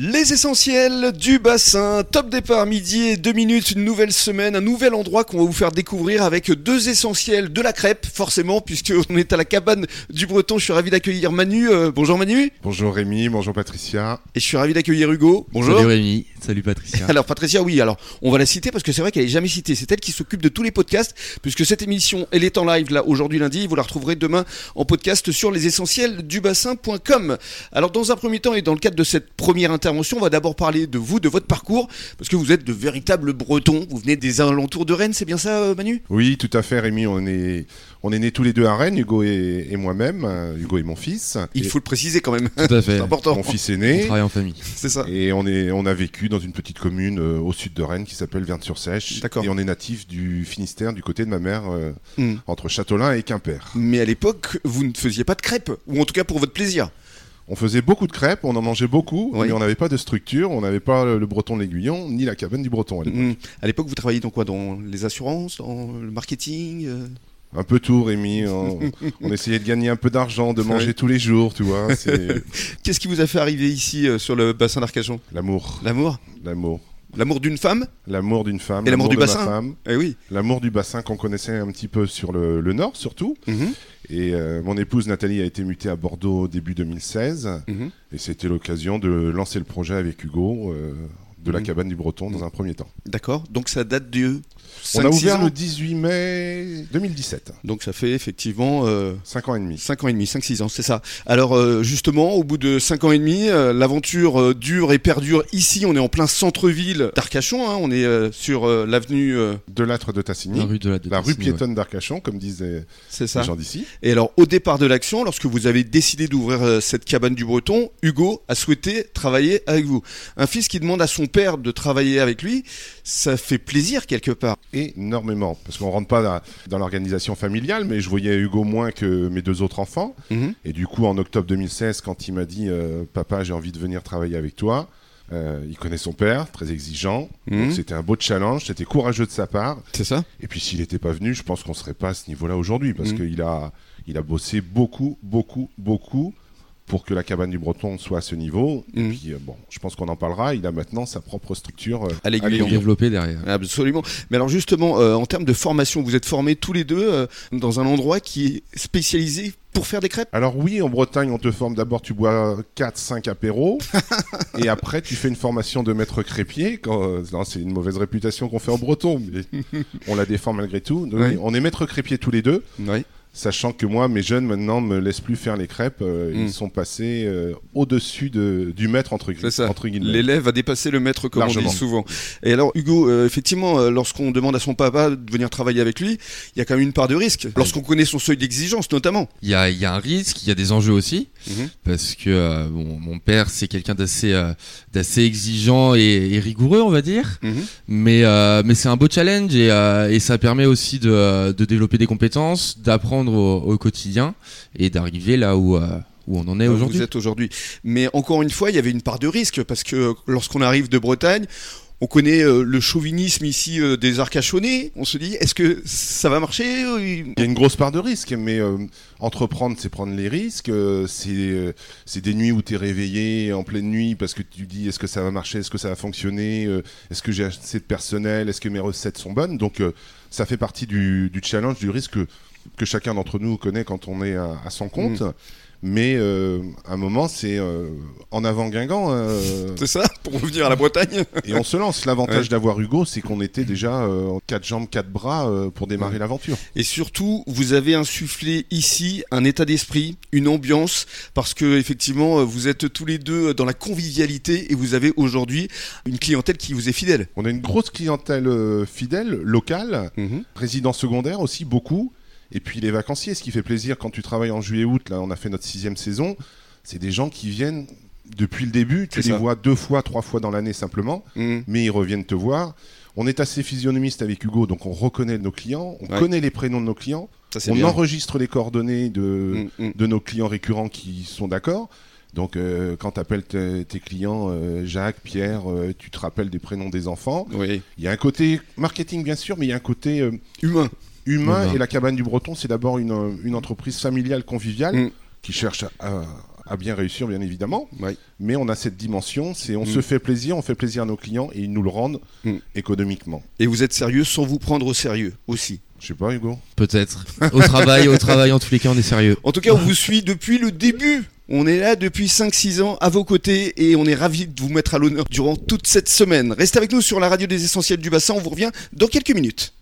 Les essentiels du bassin, top départ midi et deux minutes, une nouvelle semaine, un nouvel endroit qu'on va vous faire découvrir avec deux essentiels de la crêpe, forcément, puisqu'on est à la cabane du Breton. Je suis ravi d'accueillir Manu. Euh, bonjour Manu. Bonjour Rémi, bonjour Patricia. Et je suis ravi d'accueillir Hugo. Bonjour. Salut Rémi, salut Patricia. Alors Patricia, oui, alors on va la citer parce que c'est vrai qu'elle est jamais citée. C'est elle qui s'occupe de tous les podcasts, puisque cette émission, elle est en live là aujourd'hui lundi. Vous la retrouverez demain en podcast sur lesessentielsdubassin.com. Alors dans un premier temps et dans le cadre de cette première intervention, on va d'abord parler de vous, de votre parcours, parce que vous êtes de véritables Bretons. Vous venez des alentours de Rennes, c'est bien ça, euh, Manu? Oui, tout à fait, Rémi. On est, on est nés tous les deux à Rennes, Hugo et, moi-même. Euh, Hugo est mon fils. Il faut le préciser quand même. Tout à fait. c'est important. Mon fils est né. On travaille en famille. C'est ça. Et on, est, on a vécu dans une petite commune euh, au sud de Rennes qui s'appelle Verne-sur-Sèche. D'accord. Et on est natif du Finistère, du côté de ma mère, Hmm. entre Châtelain et Quimper. Mais à l'époque, vous ne faisiez pas de crêpes, ou en tout cas pour votre plaisir. On faisait beaucoup de crêpes, on en mangeait beaucoup, Oui. mais on n'avait pas de structure, on n'avait pas le breton de l'aiguillon, ni la cabane du breton. à l'époque. Hmm. À l'époque, vous travailliez dans quoi? Dans les assurances, dans le marketing? Euh Un peu tout, Rémi. On, on essayait de gagner un peu d'argent, de manger tous les jours, tu vois. Qu'est-ce qui vous a fait arriver ici euh, sur le bassin d'Arcachon? L'amour, L'amour? L'amour. L'amour d'une femme? L'amour d'une femme. Et l'amour du de ma bassin? femme, Eh oui. L'amour du bassin qu'on connaissait un petit peu sur le, le nord, surtout. Mhm. Et euh, mon épouse Nathalie a été mutée à Bordeaux début 2016. Mhm. Et c'était l'occasion de lancer le projet avec Hugo euh, de la Mhm. cabane du Breton dans un premier temps. D'accord. Donc ça date de. On a 5-6 ouvert ans. le 18 mai 2017. Donc ça fait effectivement euh, 5 ans et demi. 5 ans et demi, 5-6 ans, c'est ça. Alors euh, justement, au bout de 5 ans et demi, euh, l'aventure euh, dure et perdure ici. On est en plein centre-ville d'Arcachon, hein, on est euh, sur euh, l'avenue, euh, De l'âtre de Tassigny. La rue de la, La rue piétonne d'Arcachon, comme disent les, c'est les ça. gens d'ici. Et alors au départ de l'action, lorsque vous avez décidé d'ouvrir euh, cette cabane du Breton, Hugo a souhaité travailler avec vous. Un fils qui demande à son père de travailler avec lui, ça fait plaisir quelque part. Énormément. Parce qu'on rentre pas dans, dans l'organisation familiale, mais je voyais Hugo moins que mes deux autres enfants. Mhm. Et du coup, en octobre 2016, quand il m'a dit euh, Papa, j'ai envie de venir travailler avec toi, euh, il connaît son père, très exigeant. Mhm. C'était un beau challenge, c'était courageux de sa part. C'est ça Et puis s'il n'était pas venu, je pense qu'on serait pas à ce niveau-là aujourd'hui, parce Mhm. qu'il a, il a bossé beaucoup, beaucoup, beaucoup pour que la cabane du Breton soit à ce niveau. Et puis, euh, bon, je pense qu'on en parlera. Il a maintenant sa propre structure euh, À l'aiguillon. développé derrière. Absolument. Mais alors justement, euh, en termes de formation, vous êtes formés tous les deux euh, dans un endroit qui est spécialisé pour faire des crêpes? Alors oui, en Bretagne, on te forme d'abord, tu bois 4-5 apéros, et après tu fais une formation de maître. Quand, non, c'est une mauvaise réputation qu'on fait en breton, mais on la défend malgré tout. Donc. On est maître crépier tous les deux, Oui. Sachant que moi, mes jeunes maintenant me laissent plus faire les crêpes. euh, Mm. Ils sont passés euh, au-dessus de, du maître entre, C'est ça. entre guillemets. L'élève a dépassé le maître, comme on Largement. dit souvent. Et alors, Hugo, euh, effectivement, euh, lorsqu'on demande à son papa de venir travailler avec lui, il y a quand même une part de risque. Lorsqu'on connaît son seuil d'exigence, notamment. Il y a, il y a un risque, il y a des enjeux aussi, Mhm. parce que euh, bon, mon père c'est quelqu'un d'assez euh, d'assez exigeant et, et rigoureux, on va dire. Mhm. Mais, euh, mais c'est un beau challenge et, et ça permet aussi de, de développer des compétences, d'apprendre au, au quotidien et d'arriver là où, où on en est aujourd'hui. Vous êtes aujourd'hui. Mais encore une fois, il y avait une part de risque parce que lorsqu'on arrive de Bretagne, on connaît euh, le chauvinisme ici euh, des Arcachonnais. On se dit, est-ce que ça va marcher Il y a une grosse part de risque, mais euh, entreprendre, c'est prendre les risques. euh, c'est euh, c'est des nuits où tu es réveillé en pleine nuit parce que tu dis est-ce que ça va marcher, est-ce que ça va fonctionner, euh, est-ce que j'ai assez de personnel, est-ce que mes recettes sont bonnes? Donc euh, ça fait partie du, du challenge, du risque que, que chacun d'entre nous connaît quand on est à, à son compte. Mais euh, à un moment, c'est euh, en avant Guingamp. euh, C'est ça Pour revenir à la Bretagne et on se lance. L'avantage Ouais. d'avoir Hugo, c'est qu'on était déjà en quatre jambes, quatre bras pour démarrer Ouais. l'aventure. Et surtout, vous avez insufflé ici un état d'esprit, une ambiance, parce que effectivement, vous êtes tous les deux dans la convivialité et vous avez aujourd'hui une clientèle qui vous est fidèle. On a une grosse clientèle fidèle, locale, résidents secondaires aussi, beaucoup. Et puis les vacanciers, ce qui fait plaisir quand tu travailles en juillet-août, là on a fait notre sixième saison, c'est des gens qui viennent depuis le début, tu les ça. vois deux fois, trois fois dans l'année simplement, Mhm. mais ils reviennent te voir. On est assez physionomiste avec Hugo, donc on reconnaît nos clients, on Ouais. connaît les prénoms de nos clients, Ça on bien. enregistre les coordonnées de, Mhm. de nos clients récurrents qui sont d'accord. Donc, euh, quand tu appelles tes clients euh, Jacques, Pierre, euh, tu te rappelles des prénoms des enfants. Oui. Il y a un côté marketing, bien sûr, mais il y a un côté Humain. Humain. Et la cabane du Breton, c'est d'abord une, une entreprise familiale, conviviale, Mm. qui cherche à, bien réussir, bien évidemment. Mais on a cette dimension, c'est on Mm. se fait plaisir, on fait plaisir à nos clients et ils nous le rendent Mm. économiquement. Et vous êtes sérieux sans vous prendre au sérieux aussi? Je sais pas, Hugo. Peut-être. Au travail, au travail, en tous les cas, on est sérieux. En tout cas, on vous suit depuis le début. On est là depuis 5-6 ans à vos côtés et on est ravis de vous mettre à l'honneur durant toute cette semaine. Restez avec nous sur la radio des essentiels du bassin, on vous revient dans quelques minutes.